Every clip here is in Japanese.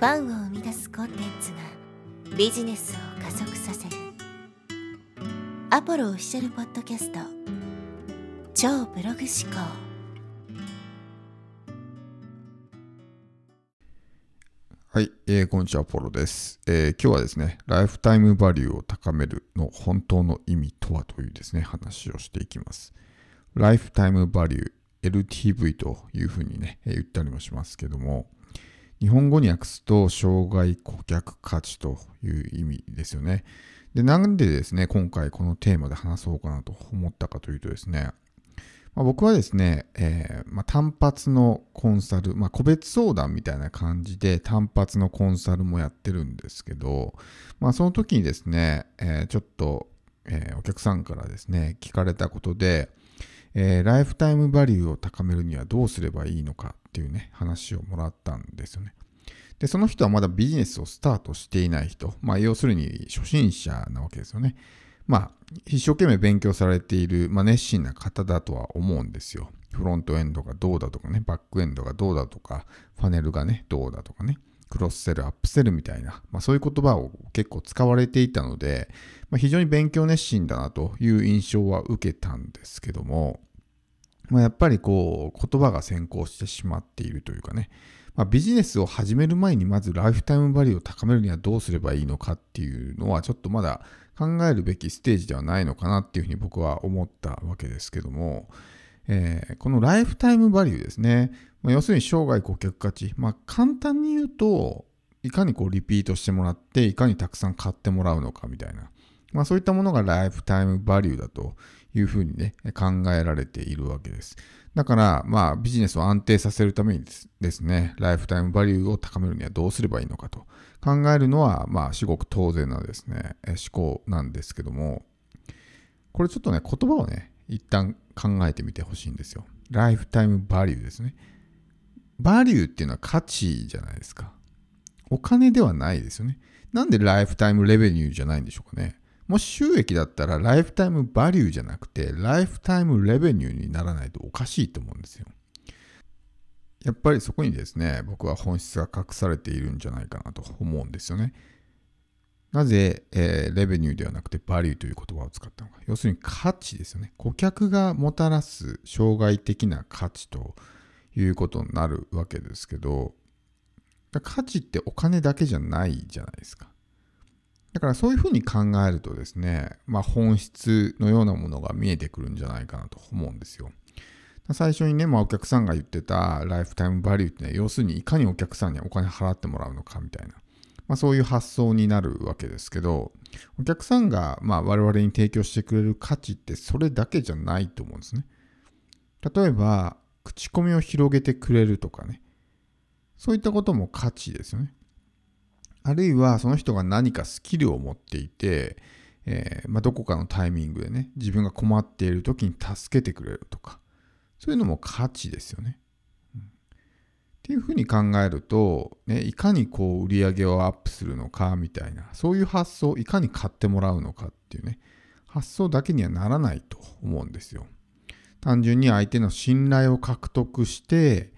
ファンを生み出すコンテンツがビジネスを加速させる。アポロオフィシャルポッドキャスト。超ブログ思考。はい、えー、こんにちは、ポロです、えー、今日はですね、ライフタイムバリューを高めるの本当の意味とはというですね、話をしていきます。ライフタイムバリュー、LTV というふうにね、言ったりもしますけども、日本語に訳すと、障害顧客価値という意味ですよね。で、なんでですね、今回このテーマで話そうかなと思ったかというとですね、まあ、僕はですね、えー、まあ、単発のコンサル、まあ、個別相談みたいな感じで単発のコンサルもやってるんですけど、まあ、その時にですね、えー、ちょっと、えー、お客さんからですね、聞かれたことで、えライフタイムバリューを高めるにはどうすればいいのかっていうね、話をもらったんですよね。で、その人はまだビジネスをスタートしていない人、まあ、要するに初心者なわけですよね。まあ、一生懸命勉強されている、まあ、熱心な方だとは思うんですよ。フロントエンドがどうだとかね、バックエンドがどうだとか、ファネルがね、どうだとかね、クロスセル、アップセルみたいな、まあ、そういう言葉を結構使われていたので、まあ、非常に勉強熱心だなという印象は受けたんですけども、まあ、やっぱりこう言葉が先行してしまっているというかね、まあ、ビジネスを始める前にまずライフタイムバリューを高めるにはどうすればいいのかっていうのはちょっとまだ考えるべきステージではないのかなっていうふうに僕は思ったわけですけども、えー、このライフタイムバリューですね、まあ、要するに生涯顧客価値、まあ、簡単に言うといかにこうリピートしてもらっていかにたくさん買ってもらうのかみたいな、まあ、そういったものがライフタイムバリューだというふうにね、考えられているわけです。だから、まあ、ビジネスを安定させるためにですね、ライフタイムバリューを高めるにはどうすればいいのかと。考えるのは、まあ、至極当然なですね、思考なんですけども、これちょっとね、言葉をね、一旦考えてみてほしいんですよ。ライフタイムバリューですね。バリューっていうのは価値じゃないですか。お金ではないですよね。なんでライフタイムレベニューじゃないんでしょうかね。もし収益だったらライフタイムバリューじゃなくてライフタイムレベニューにならないとおかしいと思うんですよ。やっぱりそこにですね、僕は本質が隠されているんじゃないかなと思うんですよね。なぜ、えー、レベニューではなくてバリューという言葉を使ったのか。要するに価値ですよね。顧客がもたらす障害的な価値ということになるわけですけど、価値ってお金だけじゃないじゃないですか。だからそういうふうに考えるとですね、まあ、本質のようなものが見えてくるんじゃないかなと思うんですよ。最初にね、まあ、お客さんが言ってたライフタイムバリューってね、要するにいかにお客さんにお金払ってもらうのかみたいな、まあ、そういう発想になるわけですけど、お客さんがまあ我々に提供してくれる価値ってそれだけじゃないと思うんですね。例えば、口コミを広げてくれるとかね、そういったことも価値ですよね。あるいはその人が何かスキルを持っていて、えー、まあ、どこかのタイミングでね、自分が困っている時に助けてくれるとか、そういうのも価値ですよね。っていうふうに考えると、ね、いかにこう売り上げをアップするのかみたいな、そういう発想、いかに買ってもらうのかっていうね、発想だけにはならないと思うんですよ。単純に相手の信頼を獲得して、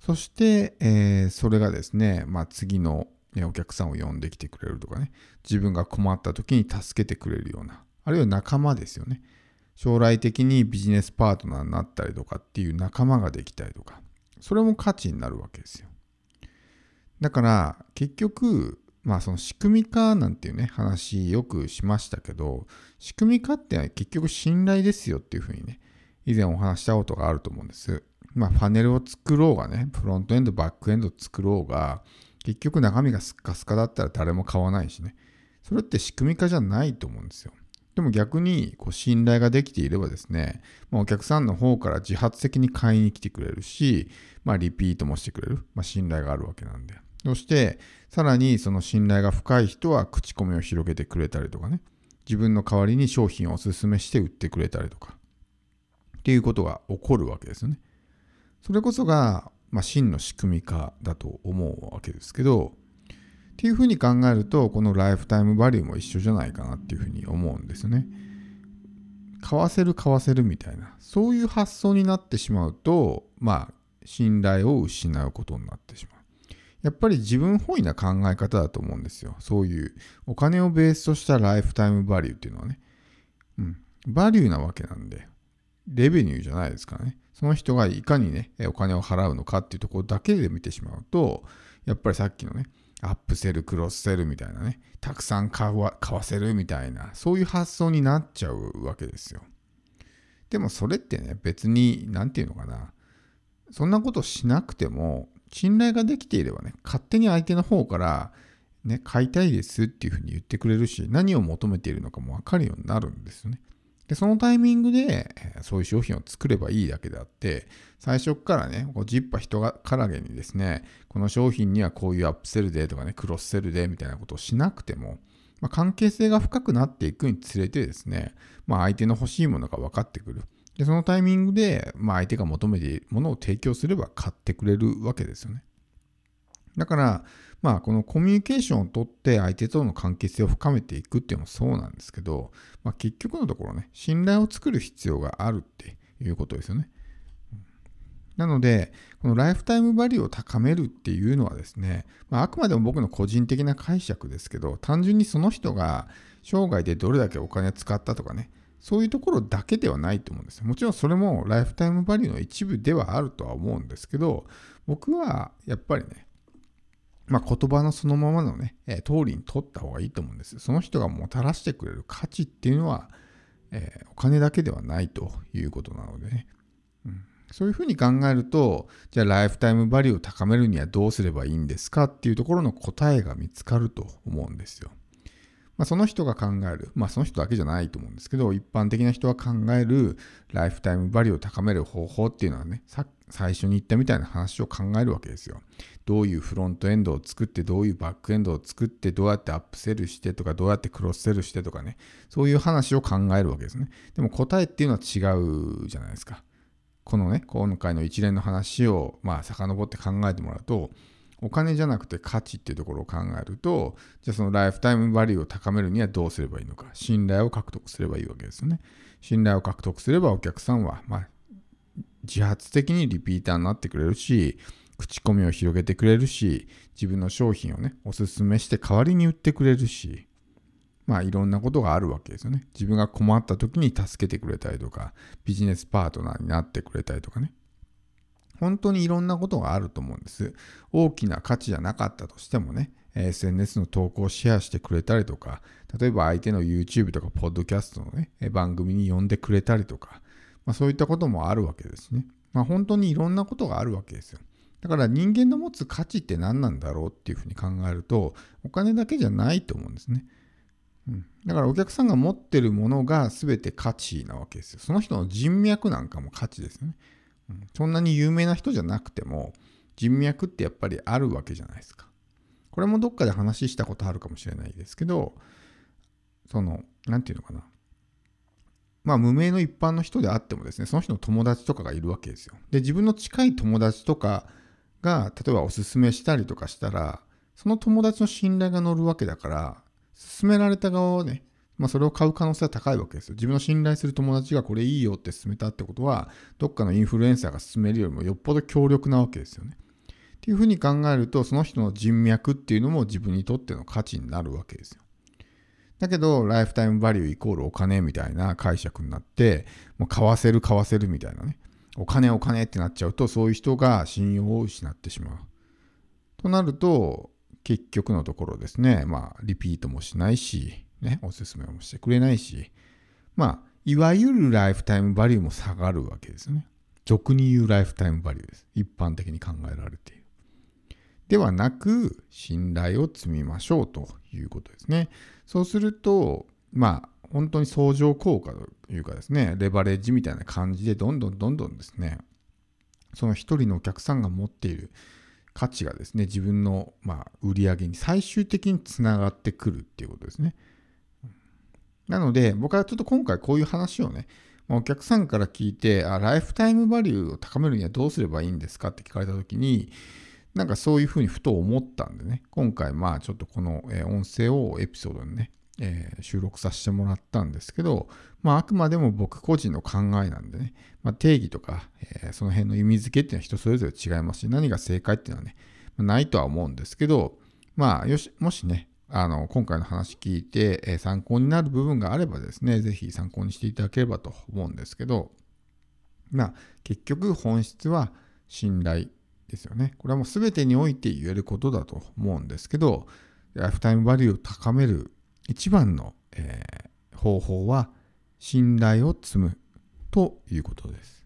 そして、えー、それがですね、まあ、次のね、お客さんを呼んできてくれるとかね、自分が困った時に助けてくれるような、あるいは仲間ですよね。将来的にビジネスパートナーになったりとかっていう仲間ができたりとか、それも価値になるわけですよ。だから結局、まあその仕組み化なんていうね、話よくしましたけど、仕組み化って結局信頼ですよっていうふうにね、以前お話したことがあると思うんです。まあパネルを作ろうがね、フロントエンド、バックエンド作ろうが、結局中身がスッカスカだったら誰も買わないしね。それって仕組み化じゃないと思うんですよ。でも逆にこう信頼ができていればですね、まあ、お客さんの方から自発的に買いに来てくれるし、まあ、リピートもしてくれる、まあ、信頼があるわけなんで。そして、さらにその信頼が深い人は口コミを広げてくれたりとかね、自分の代わりに商品をお勧めして売ってくれたりとか、っていうことが起こるわけですよね。それこそがまあ、真の仕組み化だと思うわけですけど、っていうふうに考えると、このライフタイムバリューも一緒じゃないかなっていうふうに思うんですよね。買わせる買わせるみたいな、そういう発想になってしまうと、まあ、信頼を失うことになってしまう。やっぱり自分本位な考え方だと思うんですよ。そういうお金をベースとしたライフタイムバリューっていうのはね。うん。バリューなわけなんで、レベニューじゃないですからね。その人がいかにね、お金を払うのかっていうところだけで見てしまうと、やっぱりさっきのね、アップセル、クロスセルみたいなね、たくさん買わせるみたいな、そういう発想になっちゃうわけですよ。でもそれってね、別に、なんていうのかな、そんなことしなくても、信頼ができていればね、勝手に相手の方から、ね、買いたいですっていうふうに言ってくれるし、何を求めているのかもわかるようになるんですよね。で、そのタイミングで、そういう商品を作ればいいだけであって、最初からね、こうジッパ人がからげにですね、この商品にはこういうアップセルでとかね、クロスセルでみたいなことをしなくても、まあ、関係性が深くなっていくにつれてですね、まあ、相手の欲しいものが分かってくる。で、そのタイミングで、まあ、相手が求めているものを提供すれば買ってくれるわけですよね。だから、まあ、このコミュニケーションをとって相手との関係性を深めていくっていうのもそうなんですけど、まあ、結局のところね、信頼を作る必要があるっていうことですよね。なので、このライフタイムバリューを高めるっていうのはですね、まあ、あくまでも僕の個人的な解釈ですけど、単純にその人が生涯でどれだけお金を使ったとかね、そういうところだけではないと思うんですよ。もちろんそれもライフタイムバリューの一部ではあるとは思うんですけど、僕はやっぱりね、まあ、言葉のそのままのね、えー、通りに取った方がいいと思うんです。その人がもたらしてくれる価値っていうのは、えー、お金だけではないということなのでね。うん、そういうふうに考えると、じゃあライフタイムバリューを高めるにはどうすればいいんですかっていうところの答えが見つかると思うんですよ。まあ、その人が考える、まあ、その人だけじゃないと思うんですけど、一般的な人が考えるライフタイムバリューを高める方法っていうのはね、最初に言ったみたいな話を考えるわけですよ。どういうフロントエンドを作って、どういうバックエンドを作って、どうやってアップセルしてとか、どうやってクロスセルしてとかね、そういう話を考えるわけですね。でも答えっていうのは違うじゃないですか。このね、今回の一連の話を、まあ、遡って考えてもらうと、お金じゃなくて価値っていうところを考えると、じゃあそのライフタイムバリューを高めるにはどうすればいいのか。信頼を獲得すればいいわけですよね。信頼を獲得すればお客さんは、まあ、自発的にリピーターになってくれるし、口コミを広げてくれるし、自分の商品をね、おすすめして代わりに売ってくれるし、まあいろんなことがあるわけですよね。自分が困った時に助けてくれたりとか、ビジネスパートナーになってくれたりとかね。本当にいろんなことがあると思うんです。大きな価値じゃなかったとしてもね、SNS の投稿をシェアしてくれたりとか、例えば相手の YouTube とか Podcast のね、番組に呼んでくれたりとか、まあ、そういったこともあるわけですね。まあ、本当にいろんなことがあるわけですよ。だから人間の持つ価値って何なんだろうっていうふうに考えると、お金だけじゃないと思うんですね。うん、だからお客さんが持ってるものが全て価値なわけですよ。その人の人脈なんかも価値ですよね。そんなに有名な人じゃなくても人脈ってやっぱりあるわけじゃないですか。これもどっかで話したことあるかもしれないですけど、その、なんていうのかな。まあ、無名の一般の人であってもですね、その人の友達とかがいるわけですよ。で、自分の近い友達とかが、例えばおすすめしたりとかしたら、その友達の信頼が乗るわけだから、勧められた側はね、まあ、それを買う可能性は高いわけですよ。自分の信頼する友達がこれいいよって勧めたってことは、どっかのインフルエンサーが勧めるよりもよっぽど強力なわけですよね。っていうふうに考えると、その人の人脈っていうのも自分にとっての価値になるわけですよ。だけど、ライフタイムバリューイコールお金みたいな解釈になって、もう買わせる買わせるみたいなね。お金お金ってなっちゃうと、そういう人が信用を失ってしまう。となると、結局のところですね、まあ、リピートもしないし、ね、おすすめもしてくれないし、まあ、いわゆるライフタイムバリューも下がるわけですね。俗に言うライフタイムバリューです。一般的に考えられている。ではなく、信頼を積みましょうということですね。そうすると、まあ、本当に相乗効果というかですね、レバレッジみたいな感じで、どんどんどんどんですね、その一人のお客さんが持っている価値がですね、自分の、まあ、売り上げに最終的につながってくるっていうことですね。なので、僕はちょっと今回こういう話をね、お客さんから聞いてあ、ライフタイムバリューを高めるにはどうすればいいんですか？って聞かれたときに、なんかそういうふうにふと思ったんでね、今回まあちょっとこの音声をエピソードにね、えー、収録させてもらったんですけど、まああくまでも僕個人の考えなんでね、まあ、定義とか、えー、その辺の意味付けっていうのは人それぞれ違いますし、何が正解っていうのはねま、ないとは思うんですけど、まあ、よし、もしね、あの、今回の話聞いて、え、参考になる部分があればですね、ぜひ参考にしていただければと思うんですけど、まあ、結局本質は信頼ですよね。これはもう全てにおいて言えることだと思うんですけど、ライフタイムバリューを高める一番の、えー、方法は信頼を積むということです。